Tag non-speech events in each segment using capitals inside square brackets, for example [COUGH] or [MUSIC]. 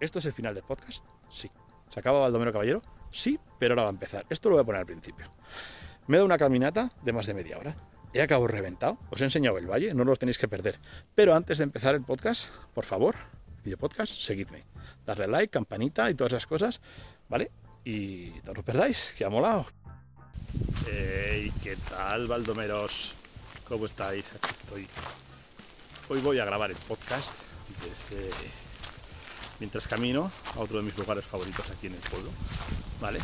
¿Esto es el final del podcast? Sí. ¿Se acaba Baldomero Caballero? Sí, pero ahora va a empezar. Esto lo voy a poner al principio. Me dado una caminata de más de media hora. He acabado reventado. Os he enseñado el valle, no lo tenéis que perder. Pero antes de empezar el podcast, por favor, video podcast, seguidme. Darle like, campanita y todas esas cosas, ¿vale? Y no os perdáis, que ha molado. Hey, ¿qué tal, Baldomeros? ¿Cómo estáis? Aquí estoy. Hoy voy a grabar el podcast desde mientras camino a otro de mis lugares favoritos aquí en el pueblo, ¿vale?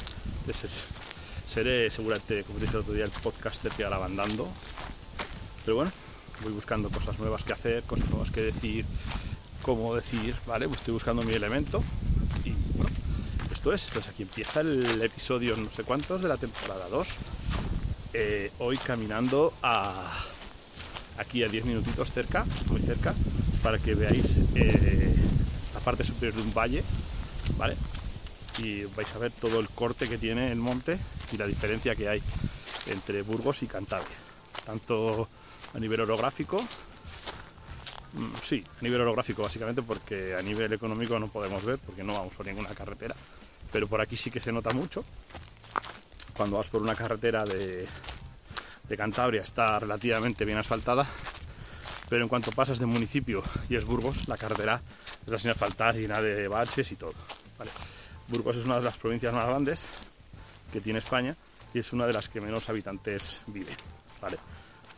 Seré seguramente, como dije el otro día, el podcaster que ahora andando. Pero bueno, voy buscando cosas nuevas que hacer, cosas nuevas que decir, cómo decir, ¿vale? Pues estoy buscando mi elemento y bueno, esto es, entonces aquí empieza el episodio no sé cuántos de la temporada 2. Eh, hoy caminando a aquí a 10 minutitos cerca, muy cerca, para que veáis eh, parte superior de un valle, ¿vale? Y vais a ver todo el corte que tiene el monte y la diferencia que hay entre Burgos y Cantabria, tanto a nivel orográfico, mm, sí, a nivel orográfico básicamente porque a nivel económico no podemos ver porque no vamos por ninguna carretera, pero por aquí sí que se nota mucho. Cuando vas por una carretera de, de Cantabria está relativamente bien asfaltada, pero en cuanto pasas de municipio y es Burgos, la carretera está sin asfaltar, llena de baches y todo. Burgos es una de las provincias más grandes que tiene España y es una de las que menos habitantes viven. ¿vale?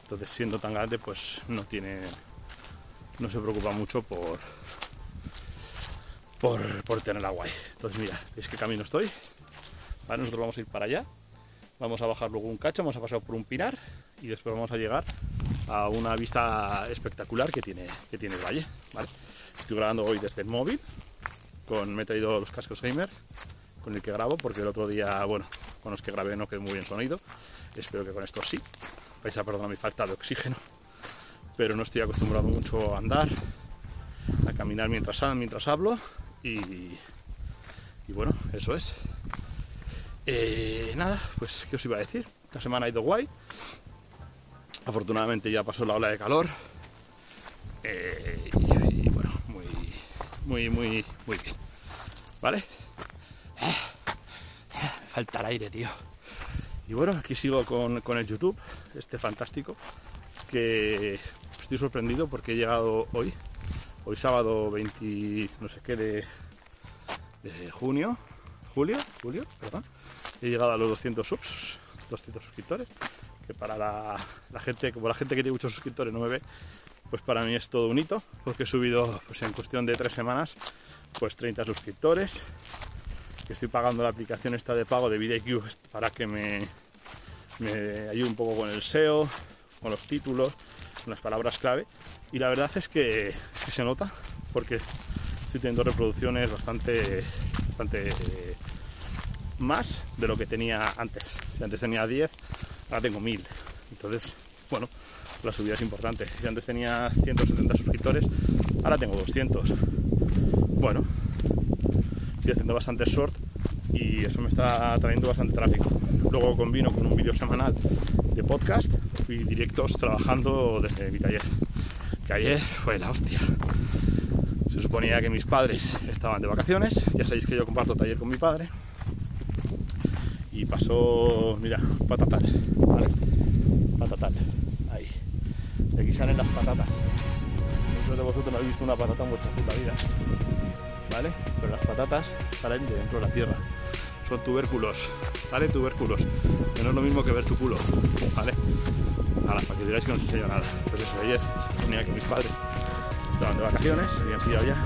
Entonces, siendo tan grande, pues no tiene, no se preocupa mucho por, por, por tener agua. Entonces, mira, es que camino estoy. ¿vale? Nosotros vamos a ir para allá Vamos a bajar luego un cacho, vamos a pasar por un pinar y después vamos a llegar a una vista espectacular que tiene, que tiene el valle. Estoy grabando hoy desde el móvil, con, me he traído los cascos gamer con el que grabo, porque el otro día, bueno, con los que grabé no quedó muy bien sonido. Espero que con esto sí. Vais a perdonar mi falta de oxígeno, pero no estoy acostumbrado mucho a andar, a caminar mientras, mientras hablo y, y bueno, eso es. Eh, nada, pues qué os iba a decir. Esta semana ha ido guay. Afortunadamente ya pasó la ola de calor. Eh, y, bueno, muy, muy, muy, muy bien. ¿Vale? Eh, me falta el aire, tío. Y bueno, aquí sigo con, con el YouTube, este fantástico, que estoy sorprendido porque he llegado hoy, hoy sábado 20, no sé qué, de, de junio, julio, julio, perdón he llegado a los 200 subs, 200 suscriptores, que para la, gente, como la gente que tiene muchos suscriptores no me ve, pues para mí es todo un hito, porque he subido pues en cuestión de tres semanas pues 30 suscriptores, que estoy pagando la aplicación esta de pago de VidIQ para que me, me ayude un poco con el SEO, con los títulos, con las palabras clave, y la verdad es que, que se nota, porque estoy teniendo reproducciones bastante, bastante eh, más de lo que tenía antes. Si antes tenía 10, ahora tengo 1000. Entonces, bueno, la subida es importante. Si antes tenía 170 suscriptores, ahora tengo 200. Bueno, estoy haciendo bastante short y eso me está trayendo bastante tráfico. Luego combino con un vídeo semanal de podcast y directos trabajando desde mi taller. Que ayer fue la hostia. Se suponía que mis padres estaban de vacaciones. Ya sabéis que yo comparto taller con mi padre y pasó, mira, patatal, ¿vale? Patatal, ahí. De aquí salen las patatas. Muchos de vosotros no habéis visto una patata en vuestra puta vida, ¿vale? Pero las patatas salen de dentro de la tierra. Son tubérculos, ¿vale? Tubérculos. Que no es lo mismo que ver tu culo, ¿vale? Ahora, para que digáis que no os enseño nada. Pues eso, ayer tenía que mis padres estaban de vacaciones, habían pillado ya.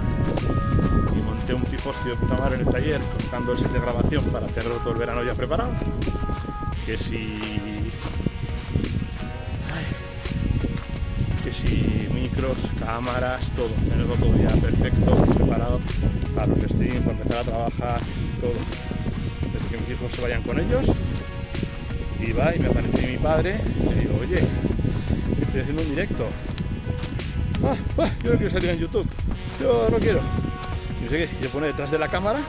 Y monté un pifostio de puta madre en el taller cortando el set de grabación para tenerlo todo el verano ya preparado. Que si que si micros, cámaras, todo, tenerlo todo ya perfecto, preparado para los streams, para empezar a trabajar, todo. Desde que mis hijos se vayan con ellos, y va y me aparece mi padre y le digo, oye, estoy haciendo un directo, ah, ah, yo no quiero salir en YouTube, yo no quiero. Y no sé qué, se pone detrás de la cámara,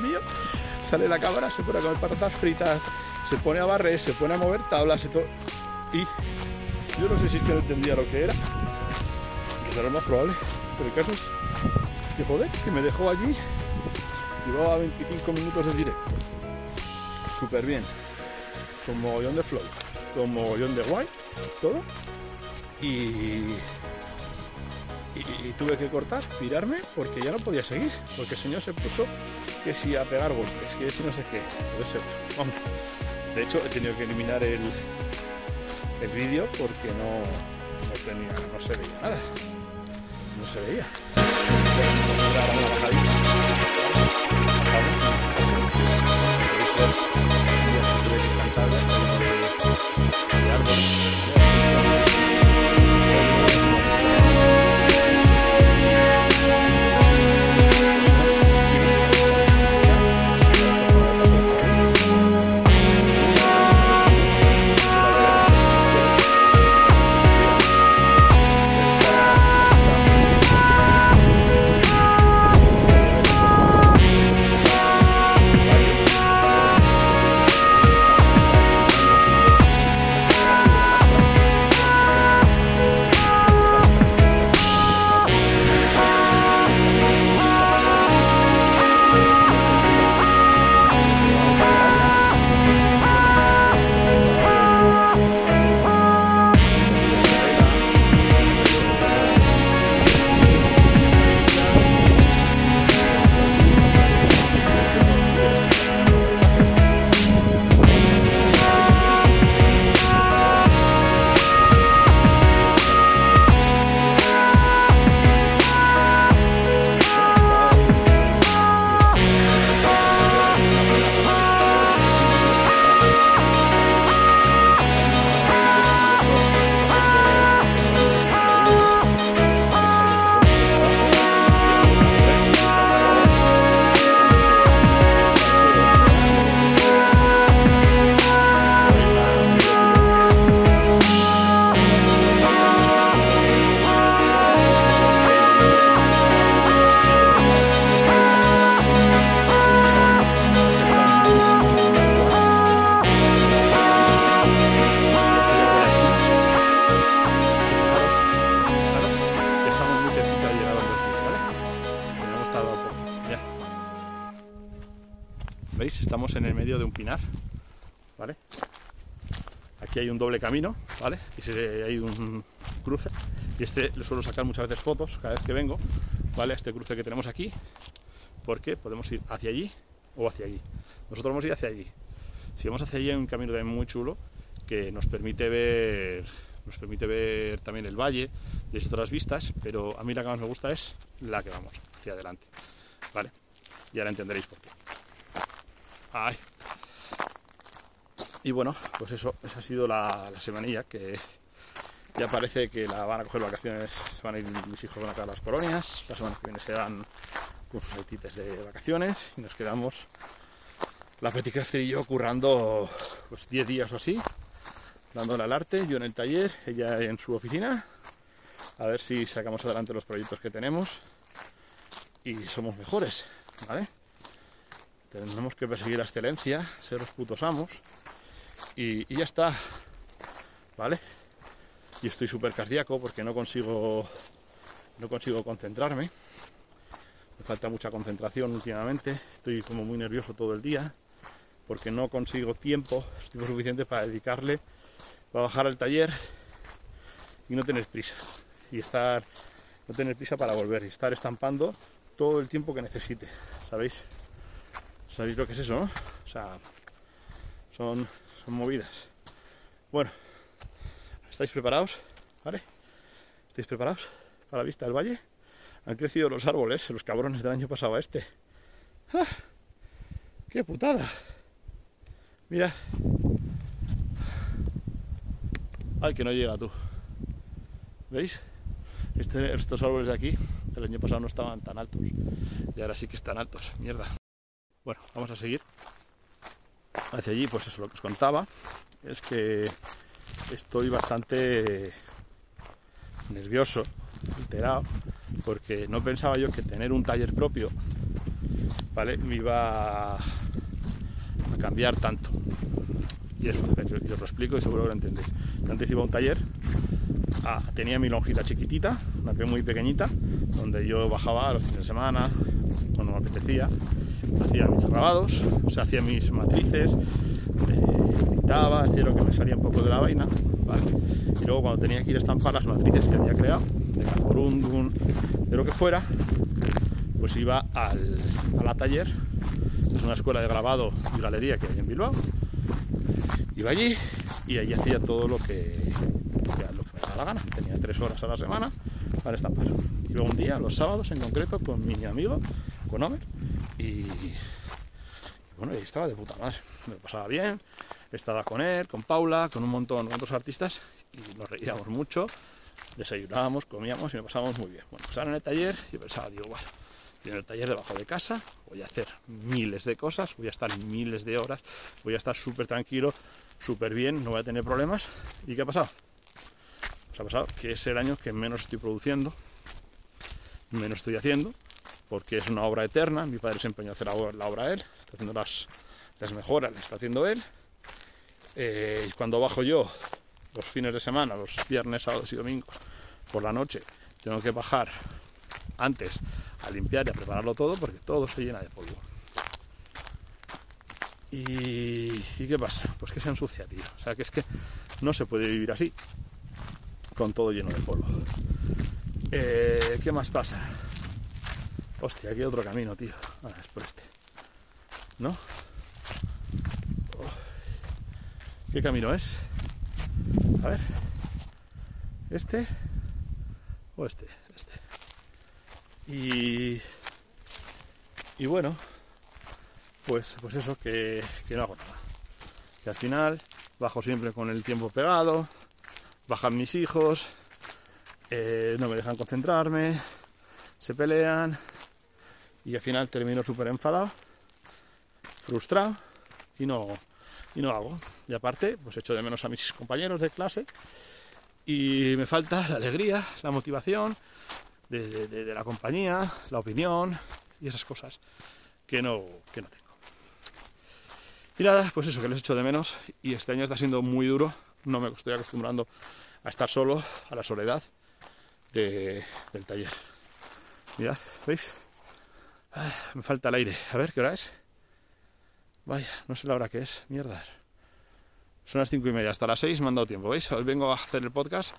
mío, sale la cámara, se pone a comer patatas fritas, se pone a barrer, se pone a mover tablas y todo. Y yo no sé si que no entendía lo que era, que lo más probable, pero el caso es que joder, que me dejó allí. Llevaba 25 minutos de directo. Súper bien. Con mogollón de flow. Con mogollón de guay. Todo. Y, y, tuve que cortar, tirarme, porque ya no podía seguir. Porque el señor se puso que si a pegar golpes, que si no sé qué. vamos. De hecho, he tenido que eliminar el, el vídeo porque no, no, tenía, no se veía nada. No se veía. Hay un doble camino, ¿vale? Y hay un cruce. Y este le suelo sacar muchas veces fotos cada vez que vengo, ¿vale? Este cruce que tenemos aquí, porque podemos ir hacia allí o hacia allí. Nosotros vamos a ir hacia allí. Si vamos hacia allí hay un camino también muy chulo que nos permite ver nos permite ver también el valle desde otras vistas, pero a mí la que más me gusta es la que vamos hacia adelante, ¿vale? Y ahora entenderéis por qué. Y bueno, pues eso, esa ha sido la, semanilla que ya parece que la van a coger vacaciones, se van a ir mis hijos van a quedar las colonias, la semana que viene se dan con sus saltites de vacaciones y nos quedamos la Petit y yo currando pues 10 días o así, dándole al arte, yo en el taller, ella en su oficina, a ver si sacamos adelante los proyectos que tenemos y somos mejores, ¿vale? Tenemos que perseguir la excelencia, ser los putos amos y, ya está. ¿Vale? Y estoy súper cardíaco porque no consigo, no consigo concentrarme. Me falta mucha concentración últimamente. Estoy como muy nervioso todo el día porque no consigo tiempo, [LAUGHS] suficiente para dedicarle, para bajar al taller y no tener prisa. Y estar, no tener prisa para volver y estar estampando todo el tiempo que necesite. ¿Sabéis? ¿Sabéis lo que es eso, no? O sea, son, movidas. Bueno, ¿estáis preparados? ¿Vale? ¿Estáis preparados para la vista del valle? Han crecido los árboles, los cabrones del año pasado a este. ¡Ah! ¡Qué putada! Mira. Ay, que no llega tú. ¿Veis? Este, estos árboles de aquí, el año pasado no estaban tan altos. Y ahora sí que están altos. Mierda. Bueno, vamos a seguir. Hacia allí, pues eso lo que os contaba es que estoy bastante nervioso, alterado, porque no pensaba yo que tener un taller propio, ¿vale? Me iba a cambiar tanto. Y eso, os lo explico y seguro que lo entendéis. Antes iba a un taller, ah, tenía mi lonjita chiquitita, una que muy pequeñita, donde yo bajaba los fines de semana, cuando me apetecía, hacía mis grabados, o sea, hacía mis matrices, eh, pintaba, hacía lo que me salía un poco de la vaina, ¿vale? Y luego cuando tenía que ir a estampar las matrices que había creado, de Caporundum, de lo que fuera, pues iba al, a la taller, es una escuela de grabado y galería que hay en Bilbao, iba allí y allí hacía todo lo que, gana. Tenía tres horas a la semana para estampar. Y luego un día, los sábados en concreto, con mi amigo, con Homer, y, bueno, ahí estaba de puta madre. Me lo pasaba bien, estaba con él, con Paula, con un montón de otros artistas y nos reíamos mucho, desayunábamos, comíamos y me pasábamos muy bien. Bueno, ahora en el taller yo pensaba, digo, bueno, en el taller debajo de casa, voy a hacer miles de cosas, voy a estar miles de horas, voy a estar súper tranquilo, súper bien, no voy a tener problemas. ¿Y qué ha pasado? Pasado que es el año que menos estoy produciendo, menos estoy haciendo, porque es una obra eterna. Mi padre se empeñó a hacer la obra él, está haciendo las, las mejoras, las está haciendo él. Eh, y cuando bajo yo los fines de semana, los viernes, sábados y domingos, por la noche, tengo que bajar antes a limpiar y a prepararlo todo porque todo se llena de polvo. ¿Y, qué pasa? Pues que se ensucia, tío. O sea, que es que no se puede vivir así, con todo lleno de polvo. Eh, ¿Qué más pasa? Hostia, aquí hay otro camino, tío. Ah, es por este. ¿No? Oh. ¿Qué camino es? A ver. ¿Este? ¿O este? Este. Y, y bueno, pues, pues eso, que, no hago nada. Que al final bajo siempre con el tiempo pegado, bajan mis hijos, eh, no me dejan concentrarme, se pelean y al final termino súper enfadado, frustrado y no, y no hago. Y aparte, pues echo de menos a mis compañeros de clase y me falta la alegría, la motivación de, la compañía, la opinión y esas cosas que no, que no tengo. Y nada, pues eso, que les echo de menos y este año está siendo muy duro, no me estoy acostumbrando a estar solo, a la soledad del taller. Mirad, ¿veis? Ah, me falta el aire. A ver, ¿qué hora es? Vaya, no sé la hora que es. Mierda. Son las cinco y media, hasta las seis me han dado tiempo, ¿veis? Hoy vengo a hacer el podcast,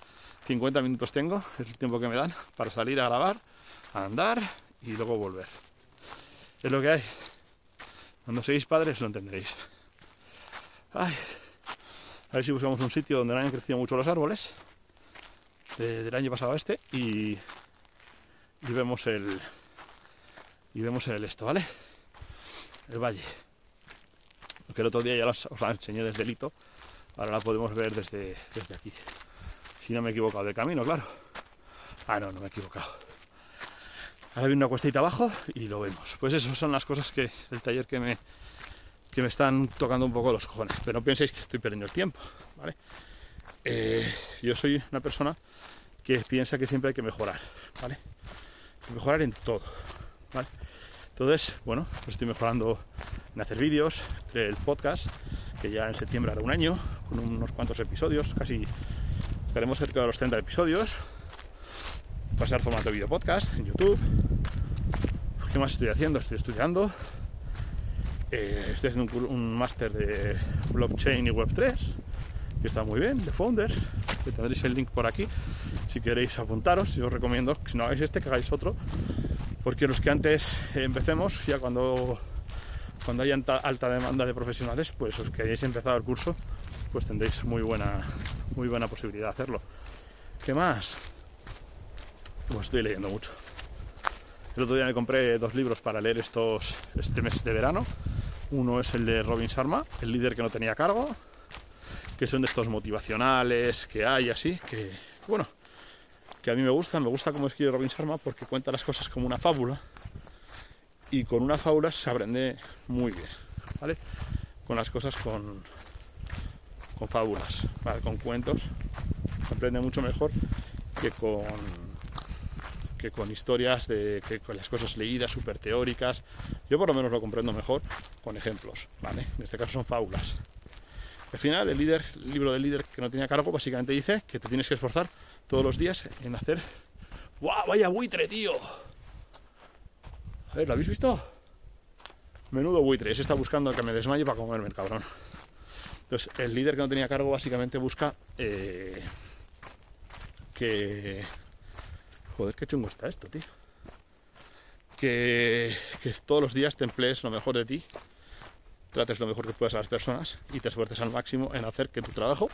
50 minutos tengo, es el tiempo que me dan para salir a grabar, a andar y luego volver. Es lo que hay. Cuando seáis padres lo entenderéis. Ay, a ver si buscamos un sitio donde no hayan crecido mucho los árboles del año pasado este y, y vemos el y vemos el esto, ¿vale? El valle. Porque el otro día ya os la enseñé desde el hito Ahora la podemos ver desde, desde aquí. Si no me he equivocado de camino, claro. Ah, no, no me he equivocado. Ahora viene una cuestita abajo y lo vemos. Pues eso son las cosas que del taller que me, que me están tocando un poco los cojones. Pero no penséis que estoy perdiendo el tiempo, ¿vale? Eh, yo soy una persona que piensa que siempre hay que mejorar, ¿vale? Mejorar en todo, ¿vale? Entonces, bueno, pues estoy mejorando en hacer vídeos, el podcast, que ya en septiembre hará un año, con unos cuantos episodios, casi estaremos cerca de los 30 episodios. Pasar formato video podcast en YouTube. ¿Qué más estoy haciendo? Estoy estudiando. Eh, estoy haciendo un, máster de blockchain y web3, que está muy bien, de Founders, tendréis el link por aquí. Si queréis apuntaros, yo os recomiendo si no hagáis este, que hagáis otro, porque los que antes empecemos, ya cuando cuando haya alta demanda de profesionales, pues os que hayáis empezado el curso, pues tendréis muy buena, muy buena posibilidad de hacerlo. ¿Qué más? Pues estoy leyendo mucho. El otro día me compré dos libros para leer estos, este mes de verano. Uno es el de Robin Sharma, el líder que no tenía cargo, que son de estos motivacionales que hay así, que bueno, que a mí me gustan, me gusta cómo escribe Robin Sharma porque cuenta las cosas como una fábula y con una fábula se aprende muy bien, ¿vale? Con las cosas con, con fábulas, con cuentos, se aprende mucho mejor que con que con historias de que con las cosas leídas, súper teóricas. Yo por lo menos lo comprendo mejor con ejemplos, ¿vale? En este caso son fábulas. Al final, el líder, el libro del líder que no tenía cargo, básicamente dice que te tienes que esforzar todos los días en hacer ¡Guau! ¡Vaya buitre, tío! A ver, ¿lo habéis visto? Menudo buitre. Ese está buscando que me desmaye para comerme el cabrón. Entonces, el líder que no tenía cargo básicamente busca eh, que... Joder, qué chungo está esto, tío. Que, todos los días te emplees lo mejor de ti, trates lo mejor que puedas a las personas y te esfuerces al máximo en hacer que tu trabajo,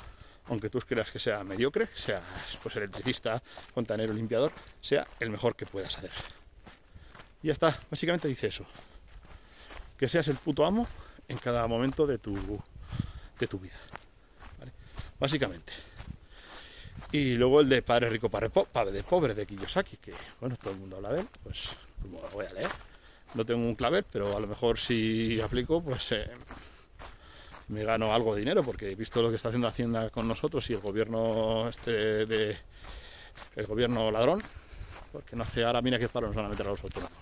aunque tú creas que sea mediocre, sea pues, electricista, fontanero, limpiador, sea el mejor que puedas hacer. Y ya está, básicamente dice eso. Que seas el puto amo en cada momento de tu, de tu vida. Básicamente. Y luego el de Padre Rico, Padre, po padre Pobre de Kiyosaki, que bueno, todo el mundo habla de él, pues lo voy a leer. No tengo un clavel, pero a lo mejor si aplico, pues eh, me gano algo de dinero, porque he visto lo que está haciendo Hacienda con nosotros y el gobierno este de el gobierno ladrón, porque no hace ahora mira qué paro nos van a meter a los autónomos.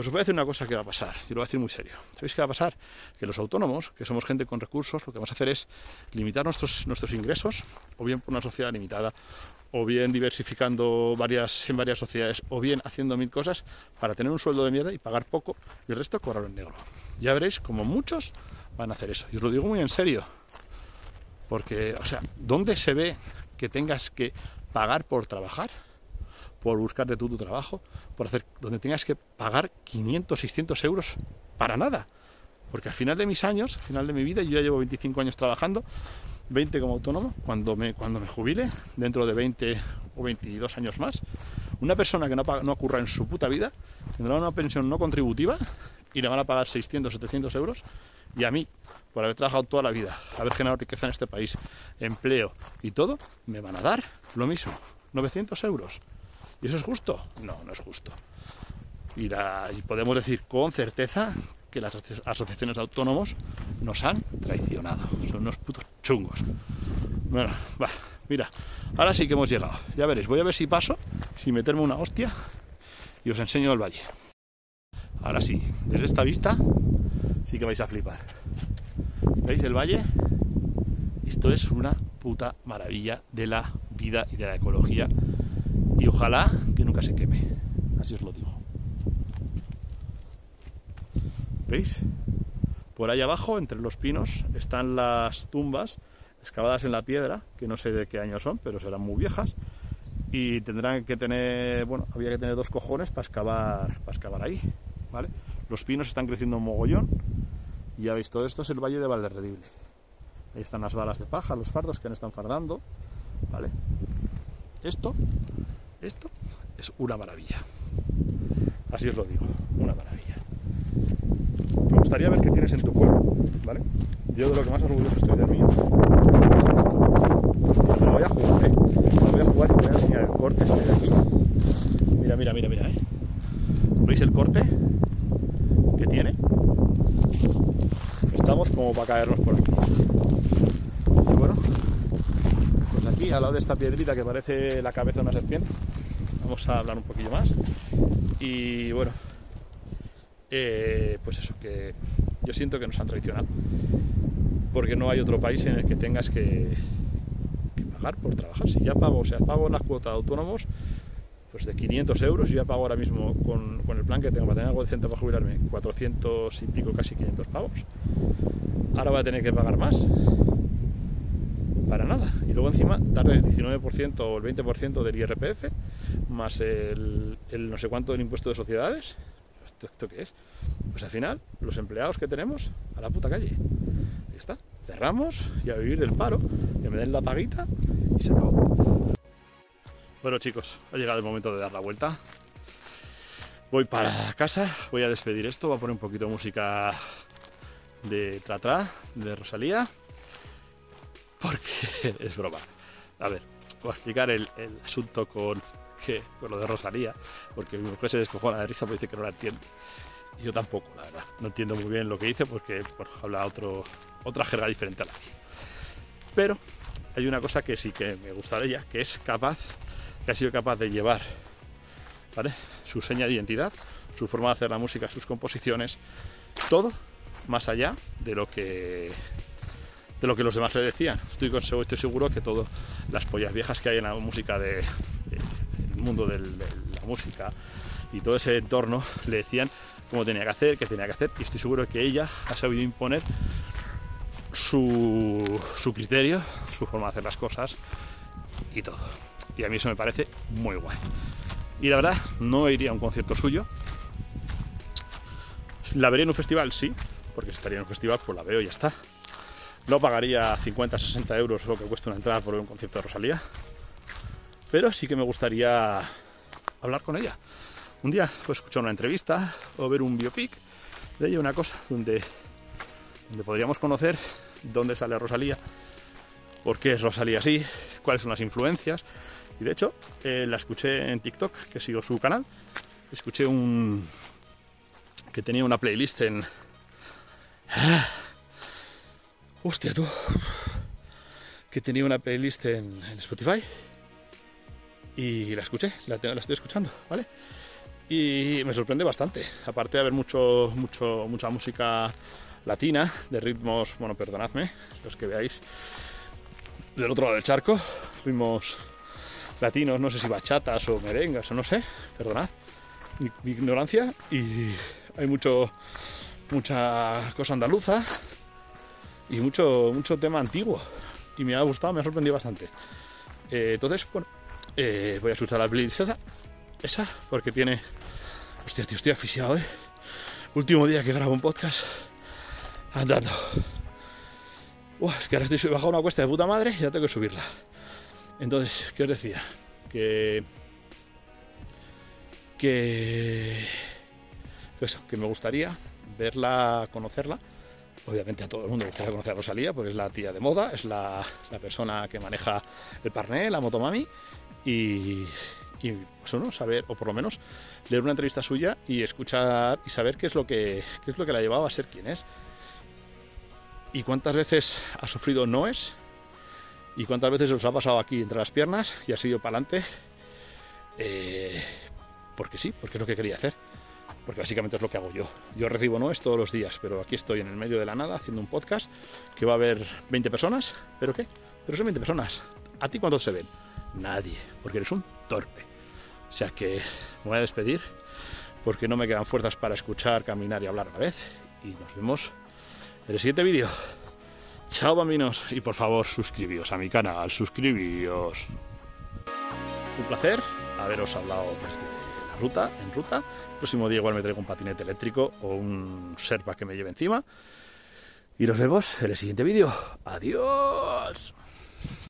Pues os voy a decir una cosa que va a pasar, y lo voy a decir muy serio. ¿Sabéis qué va a pasar? Que los autónomos, que somos gente con recursos, lo que vamos a hacer es limitar nuestros, nuestros ingresos, o bien por una sociedad limitada, o bien diversificando varias, en varias sociedades, o bien haciendo mil cosas para tener un sueldo de mierda y pagar poco y el resto cobrarlo en negro. Ya veréis como muchos van a hacer eso. Y os lo digo muy en serio. Porque, o sea, ¿dónde se ve que tengas que pagar por trabajar? Por buscarte tú tu trabajo, por hacer donde tengas que pagar 500, 600 euros para nada. Porque al final de mis años, al final de mi vida, yo ya llevo 25 años trabajando, 20 como autónomo, cuando me, cuando me jubile, dentro de 20 o 22 años más, una persona que no, no ocurra en su puta vida tendrá una pensión no contributiva y le van a pagar 600, 700 euros. Y a mí, por haber trabajado toda la vida, haber generado riqueza en este país, empleo y todo, me van a dar lo mismo, 900 euros. ¿Y eso es justo? No, no es justo. Y, podemos decir con certeza que las asociaciones de autónomos nos han traicionado. Son unos putos chungos. Bueno, va, mira, ahora sí que hemos llegado. Ya veréis, voy a ver si paso, si meterme una hostia y os enseño el valle. Ahora sí, desde esta vista sí que vais a flipar. ¿Veis el valle? Esto es una puta maravilla de la vida y de la ecología y ojalá que nunca se queme. Así os lo digo. ¿Veis? Por ahí abajo, entre los pinos, están las tumbas excavadas en la piedra, que no sé de qué año son, pero serán muy viejas. Y tendrán que tener, bueno, había que tener dos cojones para excavar, para ahí, ¿vale? Los pinos están creciendo un mogollón. Y ya veis, todo esto es el valle de Valderredible. Ahí están las balas de paja, los fardos que no están fardando, ¿vale? Esto esto es una maravilla. Así os lo digo, una maravilla. Me gustaría ver qué tienes en tu pueblo, ¿vale? Yo de lo que más orgulloso estoy del mío Me voy a jugar, ¿eh? Me voy a jugar y voy a enseñar el corte este de aquí. Mira, mira, mira, mira, ¿eh? ¿Veis el corte que tiene? Estamos como para caernos por aquí. Y bueno, pues aquí al lado de esta piedrita que parece la cabeza de una serpiente, vamos a hablar un poquillo más. Y bueno, eh, pues eso, que yo siento que nos han traicionado. Porque no hay otro país en el que tengas que, pagar por trabajar. Si ya pago, o sea, pago la cuota de autónomos, pues de 500 euros, yo ya pago ahora mismo con, el plan que tengo para tener algo decente para jubilarme, 400 y pico, casi 500 pavos. Ahora voy a tener que pagar más para nada. Y luego encima darle el 19% o el 20% del IRPF, más el, no sé cuánto del impuesto de sociedades. ¿Esto, qué es? Pues al final, los empleados que tenemos a la puta calle. Ahí está. Cerramos y a vivir del paro, que me den la paguita y se acabó. Bueno chicos, ha llegado el momento de dar la vuelta. Voy para casa, voy a despedir esto, voy a poner un poquito de música de Tratra, de Rosalía porque [LAUGHS] es broma. A ver, voy a explicar el, asunto con, que, con lo de Rosalía, porque mi mujer se descojona de risa porque dice que no la entiende. Y yo tampoco, la verdad. No entiendo muy bien lo que dice porque habla otro, otra jerga diferente a la mía. Pero hay una cosa que sí que me gusta de ella, que es capaz, que ha sido capaz de llevar su seña de identidad, su forma de hacer la música, sus composiciones, todo más allá de lo que de lo que los demás le decían. Estoy, estoy seguro que todas las pollas viejas que hay en la música de, mundo de la música y todo ese entorno le decían cómo tenía que hacer, qué tenía que hacer, y estoy seguro que ella ha sabido imponer su, su criterio, su forma de hacer las cosas y todo. Y a mí eso me parece muy guay. Y la verdad, no iría a un concierto suyo. La vería en un festival, sí, porque estaría en un festival, pues la veo y ya está. No pagaría 50, 60 euros lo que cuesta una entrada por un concierto de Rosalía. Pero sí que me gustaría hablar con ella. Un día, pues escuchar una entrevista o ver un biopic de ella, una cosa donde, donde podríamos conocer dónde sale Rosalía, por qué es Rosalía así, cuáles son las influencias. Y de hecho, eh, la escuché en TikTok, que sigo su canal. Escuché un. que tenía una playlist en. Hostia, tú. Que tenía una playlist en, Spotify. Y la escuché, la, estoy escuchando, ¿vale? Y me sorprende bastante. Aparte de haber mucho, mucho, mucha música latina, de ritmos, bueno, perdonadme, los que veáis del otro lado del charco, ritmos latinos, no sé si bachatas o merengas o no sé, perdonad mi, ignorancia, y hay mucho, mucha cosa andaluza y mucho, mucho tema antiguo, y me ha gustado, me ha sorprendido bastante. Eh, entonces, bueno, eh, voy a escuchar la playlist esa, porque tiene... Hostia, tío, estoy aficionado, ¿eh? Último día que grabo un podcast andando. es que ahora estoy bajando una cuesta de puta madre y ya tengo que subirla. Entonces, ¿qué os decía? Que. Que. Eso, que me gustaría verla, conocerla. Obviamente a todo el mundo le gustaría conocer a Rosalía, porque es la tía de moda, es la, persona que maneja el parné, la motomami. Y, y pues saber, o por lo menos leer una entrevista suya y escuchar y saber qué es lo que, qué es lo que la llevaba a ser quien es. ¿Y cuántas veces ha sufrido noes? ¿Y cuántas veces os ha pasado aquí entre las piernas y ha sido para adelante? Eh, porque sí, porque es lo que quería hacer. Porque básicamente es lo que hago yo. Yo recibo noes todos los días, pero aquí estoy en el medio de la nada haciendo un podcast que va a haber 20 personas. ¿Pero qué? Pero son 20 personas. ¿A ti cuántos se ven? Nadie, porque eres un torpe. O sea que me voy a despedir porque no me quedan fuerzas para escuchar, caminar y hablar a la vez. Y nos vemos el siguiente vídeo. Chao bambinos y por favor suscribíos a mi canal, suscribíos. Un placer haberos hablado desde la ruta, en ruta. El próximo día igual me traigo un patinete eléctrico o un serpa que me lleve encima. Y nos vemos en el siguiente vídeo. Adiós.